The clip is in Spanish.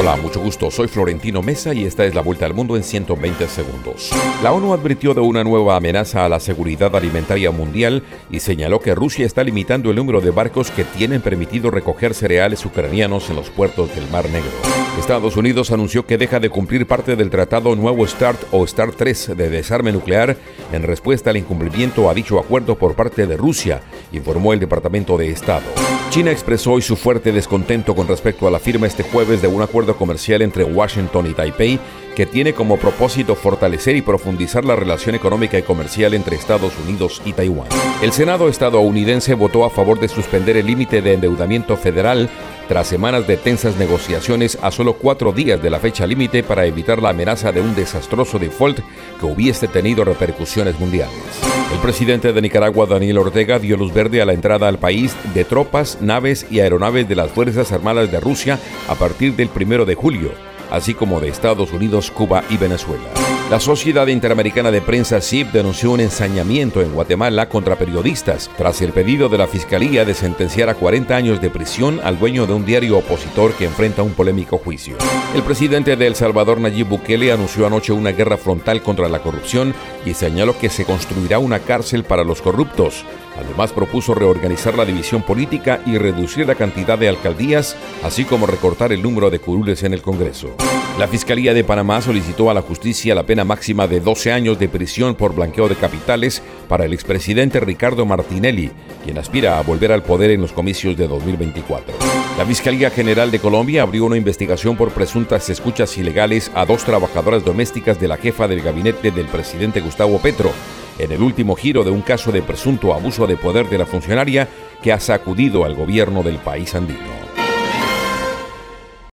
Hola, mucho gusto. Soy Florentino Mesa y esta es la vuelta al mundo en 120 segundos. La ONU advirtió de una nueva amenaza a la seguridad alimentaria mundial y señaló que Rusia está limitando el número de barcos que tienen permitido recoger cereales ucranianos en los puertos del Mar Negro. Estados Unidos anunció que deja de cumplir parte del tratado Nuevo START o START 3 de desarme nuclear en respuesta al incumplimiento a dicho acuerdo por parte de Rusia, informó el Departamento de Estado. China expresó hoy su fuerte descontento con respecto a la firma este jueves de un acuerdo comercial entre Washington y Taipei que tiene como propósito fortalecer y profundizar la relación económica y comercial entre Estados Unidos y Taiwán. El Senado estadounidense votó a favor de suspender el límite de endeudamiento federal tras semanas de tensas negociaciones a solo cuatro días de la fecha límite para evitar la amenaza de un desastroso default que hubiese tenido repercusiones mundiales. El presidente de Nicaragua, Daniel Ortega, dio luz verde a la entrada al país de tropas, naves y aeronaves de las Fuerzas Armadas de Rusia a partir del primero de julio, así como de Estados Unidos, Cuba y Venezuela. La Sociedad Interamericana de Prensa CIP denunció un ensañamiento en Guatemala contra periodistas tras el pedido de la Fiscalía de sentenciar a 40 años de prisión al dueño de un diario opositor que enfrenta un polémico juicio. El presidente de El Salvador, Nayib Bukele, anunció anoche una guerra frontal contra la corrupción y señaló que se construirá una cárcel para los corruptos. Además propuso reorganizar la división política y reducir la cantidad de alcaldías, así como recortar el número de curules en el Congreso. La Fiscalía de Panamá solicitó a la justicia la pena máxima de 12 años de prisión por blanqueo de capitales para el expresidente Ricardo Martinelli, quien aspira a volver al poder en los comicios de 2024. La Fiscalía General de Colombia abrió una investigación por presuntas escuchas ilegales a dos trabajadoras domésticas de la jefa del gabinete del presidente Gustavo Petro, en el último giro de un caso de presunto abuso de poder de la funcionaria que ha sacudido al gobierno del país andino.